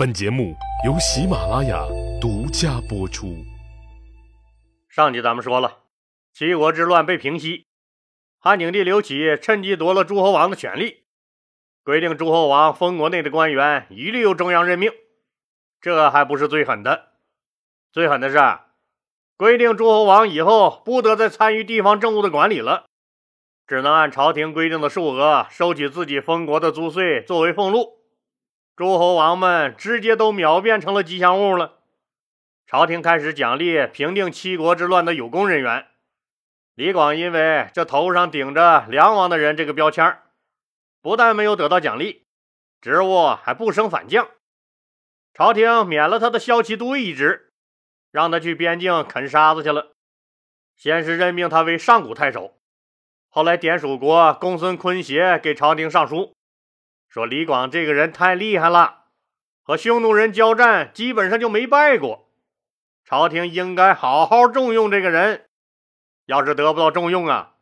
本节目由喜马拉雅独家播出。上集咱们说了，齐国之乱被平息，汉景帝刘启趁机夺了诸侯王的权力，规定诸侯王封国内的官员一律由中央任命。这还不是最狠的，最狠的是规定诸侯王以后不得再参与地方政务的管理了，只能按朝廷规定的数额收取自己封国的租税作为俸禄。诸侯王们直接都秒变成了吉祥物了。朝廷开始奖励平定七国之乱的有功人员。李广因为这头上顶着“梁王”的人这个标签不但没有得到奖励，职务还不升反降。朝廷免了他的骁骑都尉一职，让他去边境啃沙子去了。先是任命他为上古太守，后来典蜀国公孙坤邪给朝廷上书。说李广这个人太厉害了，和匈奴人交战基本上就没败过。朝廷应该好好重用这个人。要是得不到重用啊，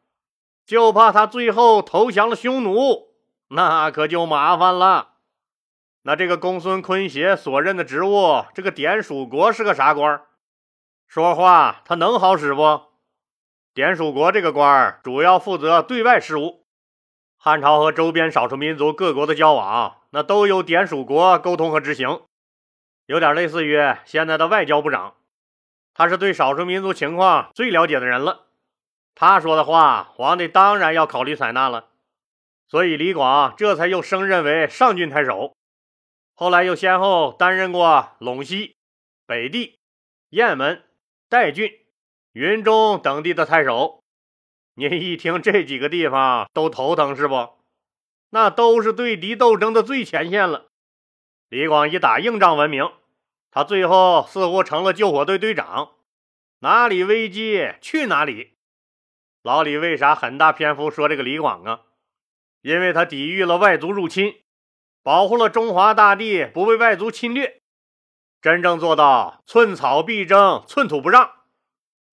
就怕他最后投降了匈奴，那可就麻烦了。那这个公孙坤邪所任的职务，这个典属国是个啥官？说话他能好使不？典属国这个官主要负责对外事务。汉朝和周边少数民族各国的交往，那都由典属国沟通和执行，有点类似于现在的外交部长。他是对少数民族情况最了解的人了，他说的话，皇帝当然要考虑采纳了。所以李广这才又升任为上郡太守，后来又先后担任过陇西、北地、雁门、代郡、云中等地的太守。您一听这几个地方都头疼是不？那都是对敌斗争的最前线了。李广以打硬仗闻名，他最后似乎成了救火队队长，哪里危机去哪里。老李为啥很大篇幅说这个李广啊？因为他抵御了外族入侵，保护了中华大地不被外族侵略，真正做到寸草必争，寸土不让。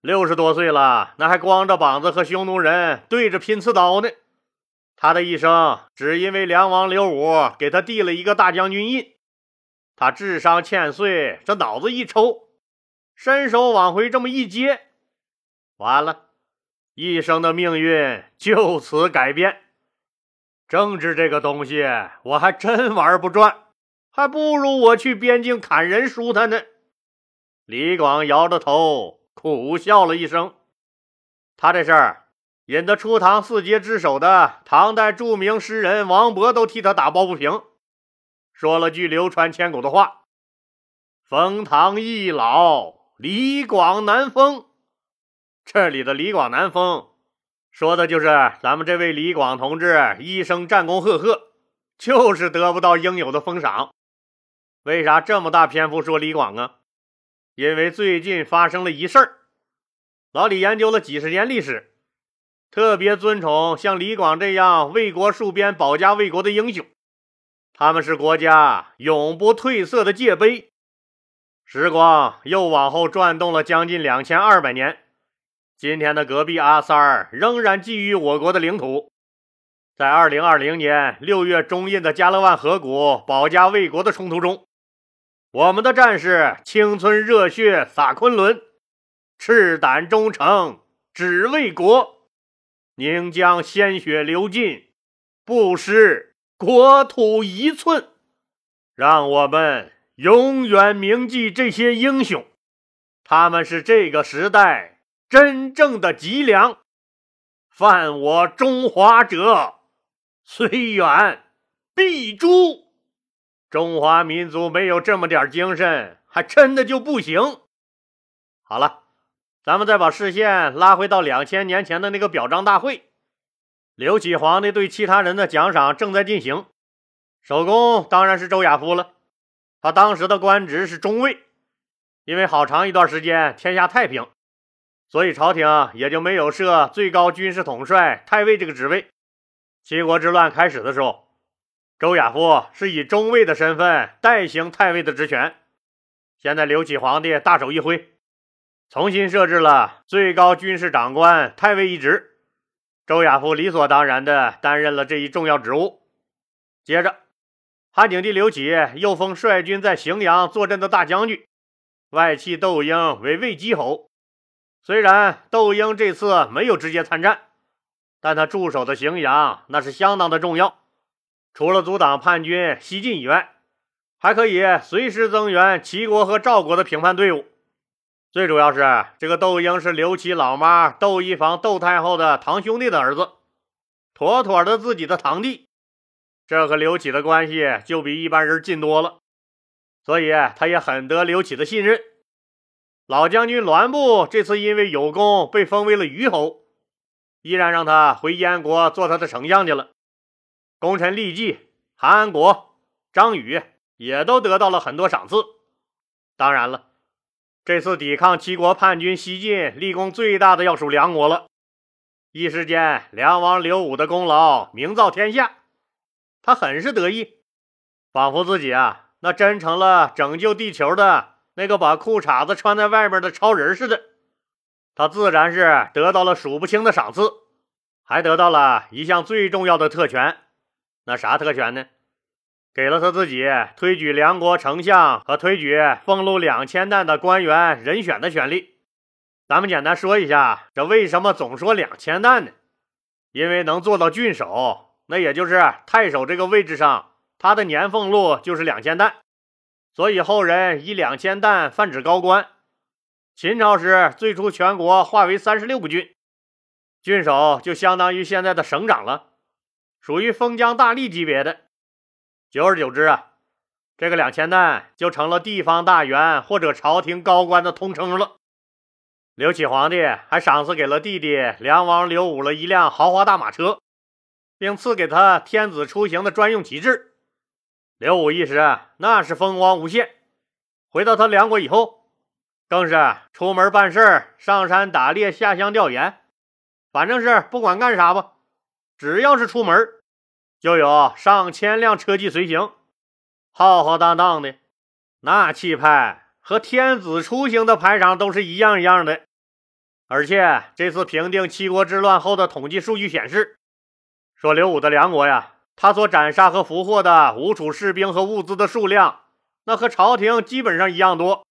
六十多岁了，那还光着膀子和匈奴人对着拼刺刀呢。他的一生只因为梁王刘武给他递了一个大将军印，他智商欠碎，这脑子一抽，伸手往回这么一接，完了，一生的命运就此改变。政治这个东西，我还真玩不转，还不如我去边境砍人舒坦呢。李广摇着头。苦笑了一声，他这事儿引得初唐四杰之首的唐代著名诗人王勃都替他打抱不平，说了句流传千古的话：“封唐易老，李广难封。”这里的“李广难封”，说的就是咱们这位李广同志一生战功赫赫，就是得不到应有的封赏。为啥这么大篇幅说李广啊？因为最近发生了一事儿，老李研究了几十年历史，特别尊崇像李广这样为国戍边、保家卫国的英雄，他们是国家永不褪色的界碑。时光又往后转动了将近两千二百年，今天的隔壁阿三儿仍然觊觎我国的领土，在二零二零年六月中印的加勒万河谷保家卫国的冲突中。我们的战士青春热血洒昆仑，赤胆忠诚只为国，宁将鲜血流尽，不失国土一寸。让我们永远铭记这些英雄，他们是这个时代真正的脊梁。犯我中华者，虽远必诛。中华民族没有这么点精神，还真的就不行。好了，咱们再把视线拉回到两千年前的那个表彰大会，刘启皇帝对其他人的奖赏正在进行。首功当然是周亚夫了，他当时的官职是中尉，因为好长一段时间天下太平，所以朝廷也就没有设最高军事统帅太尉这个职位。七国之乱开始的时候。周亚夫是以中尉的身份代行太尉的职权。现在刘启皇帝大手一挥，重新设置了最高军事长官太尉一职，周亚夫理所当然地担任了这一重要职务。接着，汉景帝刘启又封率军在荥阳坐镇的大将军，外戚窦婴为魏姬侯。虽然窦婴这次没有直接参战，但他驻守的荥阳那是相当的重要。除了阻挡叛军西进以外，还可以随时增援齐国和赵国的平叛队伍。最主要是，这个窦婴是刘琦老妈窦漪房窦太后的堂兄弟的儿子，妥妥的自己的堂弟。这和刘启的关系就比一般人近多了，所以他也很得刘启的信任。老将军栾布这次因为有功被封为了虞侯，依然让他回燕国做他的丞相去了。功臣厉季、韩安国、张宇也都得到了很多赏赐。当然了，这次抵抗齐国叛军西进，立功最大的要数梁国了。一时间，梁王刘武的功劳名噪天下。他很是得意，仿佛自己啊，那真成了拯救地球的那个把裤衩子穿在外面的超人似的。他自然是得到了数不清的赏赐，还得到了一项最重要的特权。那啥特权呢？给了他自己推举梁国丞相和推举俸禄两千担的官员人选的权利。咱们简单说一下，这为什么总说两千担呢？因为能做到郡守。那也就是太守这个位置上，他的年俸禄就是两千担，所以后人以两千担泛指高官。秦朝时最初全国划为三十六个郡，郡守就相当于现在的省长了，属于封疆大吏级别的。久而久之啊，这个两千担就成了地方大员或者朝廷高官的通称了。刘启皇帝还赏赐给了弟弟梁王刘武了一辆豪华大马车。并赐给他天子出行的专用旗帜。刘武一时那是风光无限。回到他梁国以后，更是出门办事上山打猎、下乡调研，反正是不管干啥吧，只要是出门，就有上千辆车骑随行，浩浩荡荡的，那气派和天子出行的排场都是一样一样的。而且这次平定七国之乱后的统计数据显示。说刘武的梁国呀，他所斩杀和俘获的吴楚士兵和物资的数量，那和朝廷基本上一样多。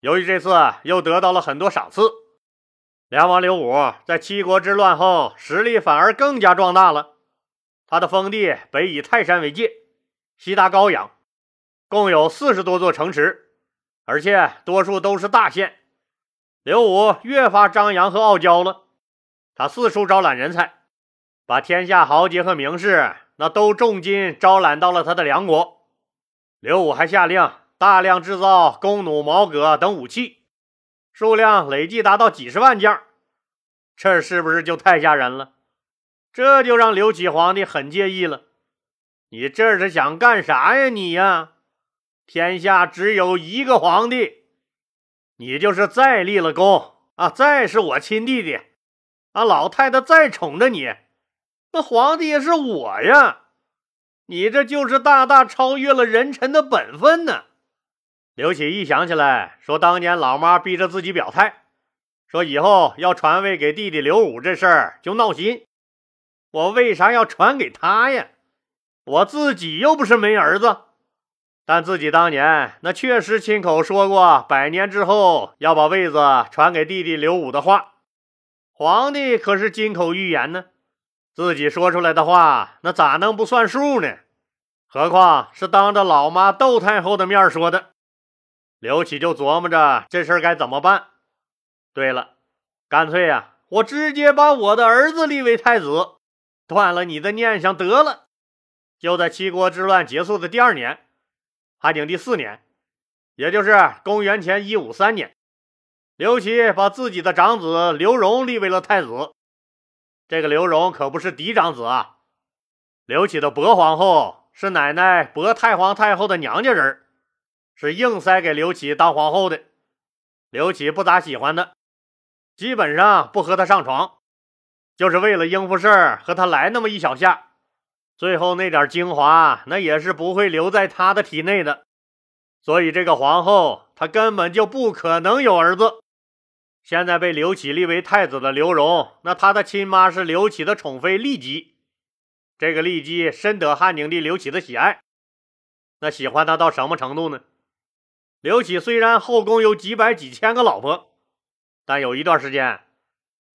由于这次又得到了很多赏赐，梁王刘武在七国之乱后实力反而更加壮大了。他的封地北以泰山为界，西达高阳，共有四十多座城池，而且多数都是大县。刘武越发张扬和傲娇了，他四处招揽人才。把天下豪杰和名士那都重金招揽到了他的梁国。刘武还下令大量制造弓弩、矛戈等武器，数量累计达到几十万件。这是不是就太吓人了？这就让刘启皇帝很介意了。你这是想干啥呀？你呀，天下只有一个皇帝，你就是再立了功啊，再是我亲弟弟，啊，老太太再宠着你。那皇帝也是我呀，你这就是大大超越了人臣的本分呢。刘启一想起来，说当年老妈逼着自己表态，说以后要传位给弟弟刘武这事儿，就闹心。我为啥要传给他呀？我自己又不是没儿子。但自己当年那确实亲口说过，百年之后要把位子传给弟弟刘武的话，皇帝可是金口玉言呢。自己说出来的话，那咋能不算数呢？何况是当着老妈窦太后的面说的。刘启就琢磨着这事儿该怎么办。对了，干脆呀，我直接把我的儿子立为太子，断了你的念想得了。就在七国之乱结束的第二年，汉景帝四年，也就是公元前一五三年，刘启把自己的长子刘荣立为了太子。这个刘荣可不是嫡长子啊，刘启的薄皇后是奶奶薄太皇太后的娘家人，是硬塞给刘启当皇后的。刘启不咋喜欢她，基本上不和她上床，就是为了应付事儿和她来那么一小下，最后那点精华那也是不会留在他的体内的。所以这个皇后她根本就不可能有儿子。现在被刘启立为太子的刘荣，那他的亲妈是刘启的宠妃骊姬。这个骊姬深得汉景帝刘启的喜爱，那喜欢他到什么程度呢？刘启虽然后宫有几百几千个老婆，但有一段时间，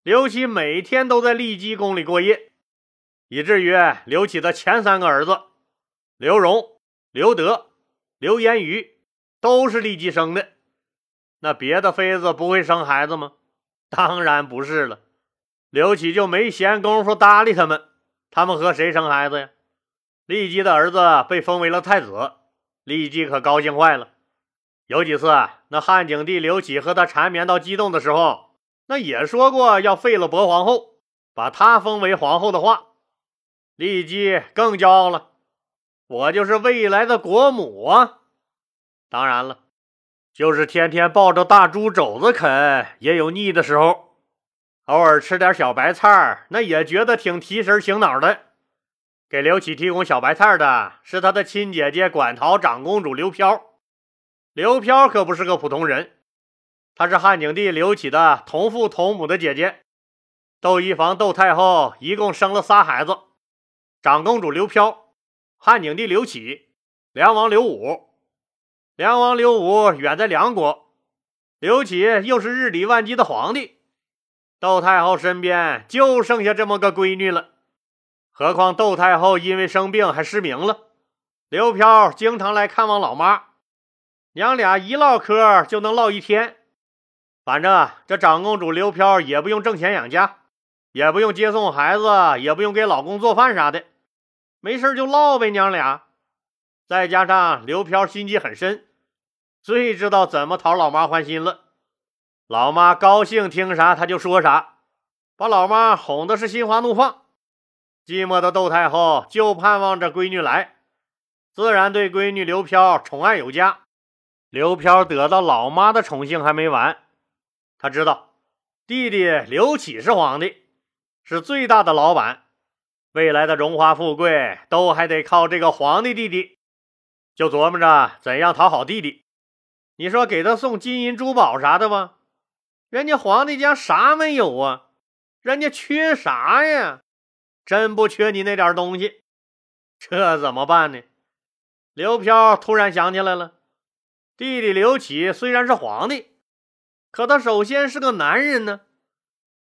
刘启每天都在骊姬宫里过夜，以至于刘启的前三个儿子刘荣、刘德、刘延瑜都是骊姬生的。那别的妃子不会生孩子吗？当然不是了。刘启就没闲工夫搭理他们，他们和谁生孩子呀？骊姬的儿子被封为了太子，骊姬可高兴坏了。有几次，那汉景帝刘启和他缠绵到激动的时候，那也说过要废了薄皇后，把她封为皇后的话。骊姬更骄傲了，我就是未来的国母啊！当然了，就是天天抱着大猪肘子啃，也有腻的时候，偶尔吃点小白菜那也觉得挺提神醒脑的。给刘启提供小白菜的是他的亲姐姐馆陶长公主刘飘。刘飘可不是个普通人，她是汉景帝刘启的同父同母的姐姐。窦漪房窦太后一共生了仨孩子：长公主刘飘、汉景帝刘启、梁王刘武。梁王刘武远在梁国，刘启又是日理万机的皇帝，窦太后身边就剩下这么个闺女了。何况窦太后因为生病还失明了，刘飘经常来看望老妈。娘俩一唠嗑就能唠一天，反正这长公主刘飘也不用挣钱养家，也不用接送孩子，也不用给老公做饭啥的，没事就唠呗。娘俩，再加上刘飘心机很深，最知道怎么讨老妈欢心了。老妈高兴听啥他就说啥，把老妈哄的是心花怒放。寂寞的窦太后就盼望着闺女来，自然对闺女刘飘宠爱有加。刘飘得到老妈的宠幸还没完，他知道弟弟刘启是皇帝，是最大的老板，未来的荣华富贵都还得靠这个皇帝弟弟，就琢磨着怎样讨好弟弟。你说给他送金银珠宝啥的吧，人家皇帝家啥没有啊？人家缺啥呀？真不缺你那点东西，这怎么办呢？刘飘突然想起来了。弟弟刘启虽然是皇帝，可他首先是个男人呢。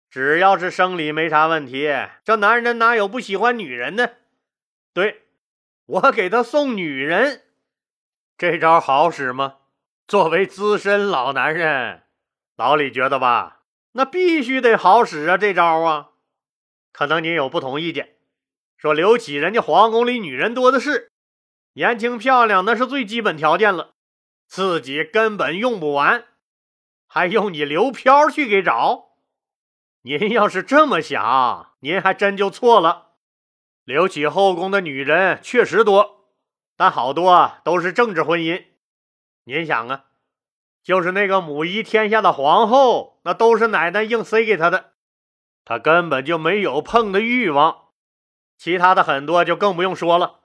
只要是生理没啥问题，这男人哪有不喜欢女人呢？对，我给他送女人，这招好使吗？作为资深老男人，老李觉得吧，那必须得好使啊！这招啊，可能您有不同意见，说刘启人家皇宫里女人多的是，年轻漂亮那是最基本条件了。自己根本用不完，还用你刘飘去给找？您要是这么想，您还真就错了。刘启后宫的女人确实多，但好多都是政治婚姻。您想啊，就是那个母仪天下的皇后，那都是奶奶硬塞给他的，他根本就没有碰的欲望。其他的很多就更不用说了。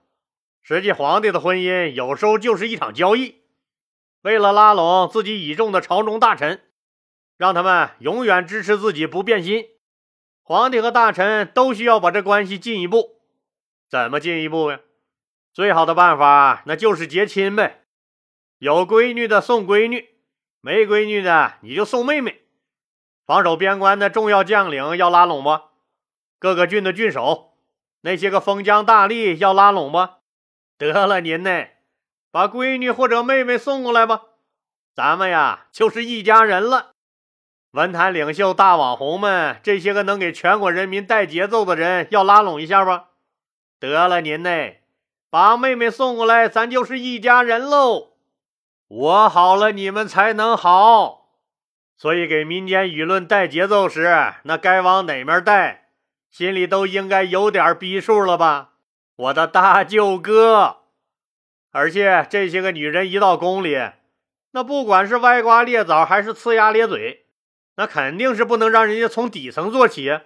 实际皇帝的婚姻有时候就是一场交易。为了拉拢自己倚重的朝中大臣，让他们永远支持自己不变心，皇帝和大臣都需要把这关系进一步。怎么进一步呀？最好的办法那就是结亲呗。有闺女的送闺女，没闺女的你就送妹妹。防守边关的重要将领要拉拢不？各个郡的郡守，那些个封疆大吏要拉拢不？得了，您呢？把闺女或者妹妹送过来吧，咱们呀就是一家人了。文坛领袖、大网红们，这些个能给全国人民带节奏的人，要拉拢一下吧。得了，您呢，把妹妹送过来，咱就是一家人喽。我好了，你们才能好。所以给民间舆论带节奏时，那该往哪面带，心里都应该有点逼数了吧，我的大舅哥。而且这些个女人一到宫里，那不管是歪瓜裂枣还是呲牙咧嘴，那肯定是不能让人家从底层做起，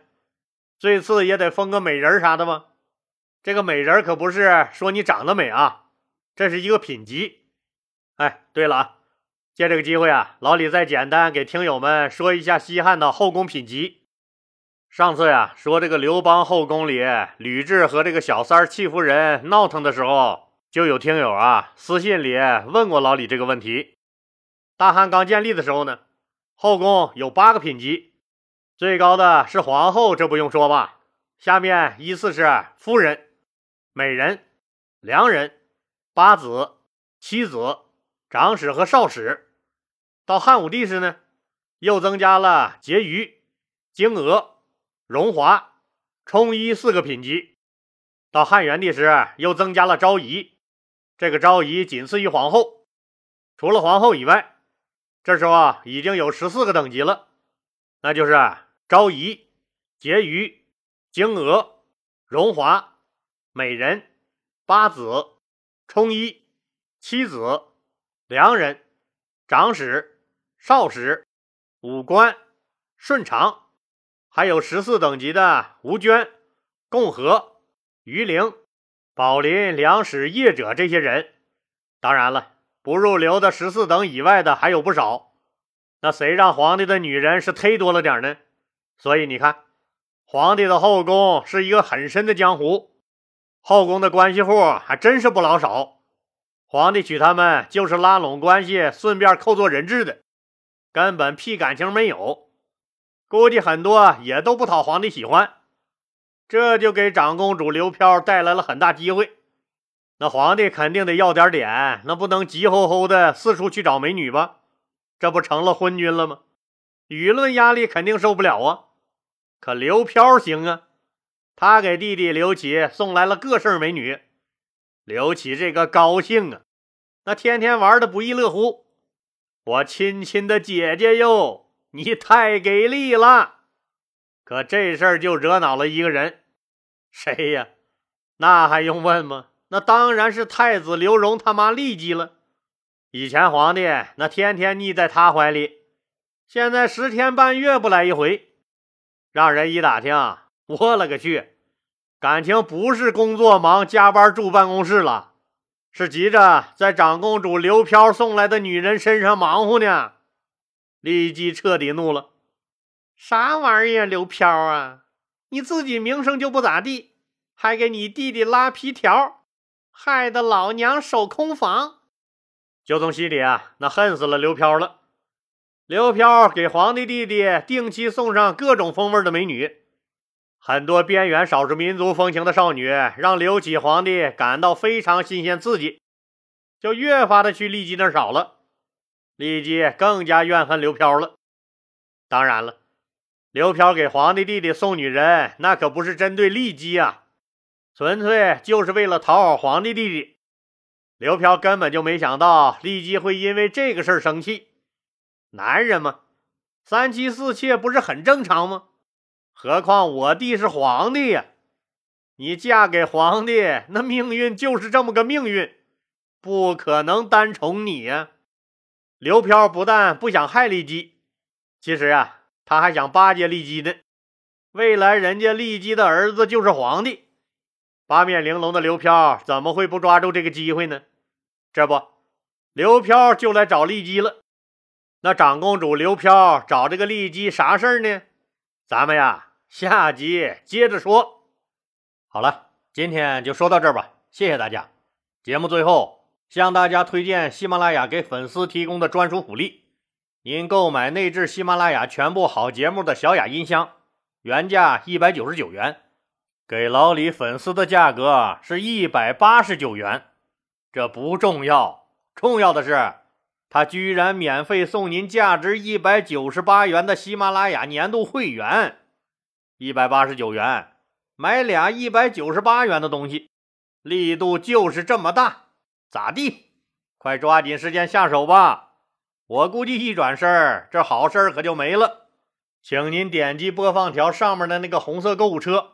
最次也得封个美人啥的吧。这个美人可不是说你长得美啊，这是一个品级。哎，对了啊，借这个机会啊，老李再简单给听友们说一下西汉的后宫品级。上次呀，说这个刘邦后宫里吕雉和这个小三戚夫人闹腾的时候。就有听友啊私信里问过老李这个问题。大汉刚建立的时候呢，后宫有八个品级，最高的是皇后，这不用说吧？下面依次是夫人、美人、良人、八子、妻子、长史和少史。到汉武帝时呢，又增加了婕妤、京娥、荣华、充衣四个品级。到汉元帝时，又增加了昭仪。这个昭仪仅次于皇后，除了皇后以外，这时候啊已经有十四个等级了，那就是昭仪、婕妤、京娥、荣华、美人、八子、充一、妻子、良人、长史、少史、武官、顺常，还有十四等级的吴娟、共和、于陵。宝林、梁史、业者这些人，当然了，不入流的十四等以外的还有不少。那谁让皇帝的女人是忒多了点呢？所以你看，皇帝的后宫是一个很深的江湖，后宫的关系户还真是不老少。皇帝娶他们就是拉拢关系，顺便扣做人质的，根本屁感情没有。估计很多也都不讨皇帝喜欢。这就给长公主刘飘带来了很大机会，那皇帝肯定得要点脸，那不能急吼吼的四处去找美女吧？这不成了昏君了吗？舆论压力肯定受不了啊！可刘飘行啊，他给弟弟刘启送来了各式美女，刘启这个高兴啊，那天天玩的不亦乐乎。我亲亲的姐姐哟，你太给力了！可这事儿就惹恼了一个人。谁呀？那还用问吗？那当然是太子刘荣他妈丽姬了。以前皇帝那天天腻在他怀里，现在十天半月不来一回，让人一打听，我勒个去！感情不是工作忙加班住办公室了，是急着在长公主刘飘送来的女人身上忙活呢。丽姬彻底怒了：“啥玩意儿，刘飘啊！”你自己名声就不咋地，还给你弟弟拉皮条，害得老娘守空房。就从心里啊，那恨死了刘飘了。刘飘给皇帝弟弟定期送上各种风味的美女，很多边缘少数民族风情的少女，让刘启皇帝感到非常新鲜刺激，就越发的去丽姬那儿找了。丽姬更加怨恨刘飘了。当然了。刘飘给皇帝弟弟送女人，那可不是针对丽姬啊，纯粹就是为了讨好皇帝弟弟。刘飘根本就没想到丽姬会因为这个事儿生气。男人嘛，三妻四妾不是很正常吗？何况我弟是皇帝呀，你嫁给皇帝，那命运就是这么个命运，不可能单宠你呀。刘飘不但不想害丽姬，其实啊。他还想巴结丽姬呢，未来人家丽姬的儿子就是皇帝。八面玲珑的刘飘怎么会不抓住这个机会呢？这不，刘飘就来找骊姬了。那长公主刘飘找这个骊姬啥事儿呢？咱们呀，下集接着说。好了，今天就说到这儿吧，谢谢大家。节目最后向大家推荐喜马拉雅给粉丝提供的专属福利。您购买内置喜马拉雅全部好节目的小雅音箱，原价一百九十九元，给老李粉丝的价格是一百八十九元。这不重要，重要的是，他居然免费送您价值一百九十八元的喜马拉雅年度会员。一百八十九元买俩一百九十八元的东西，力度就是这么大，咋地？快抓紧时间下手吧！我估计一转身，这好事可就没了。请您点击播放条上面的那个红色购物车，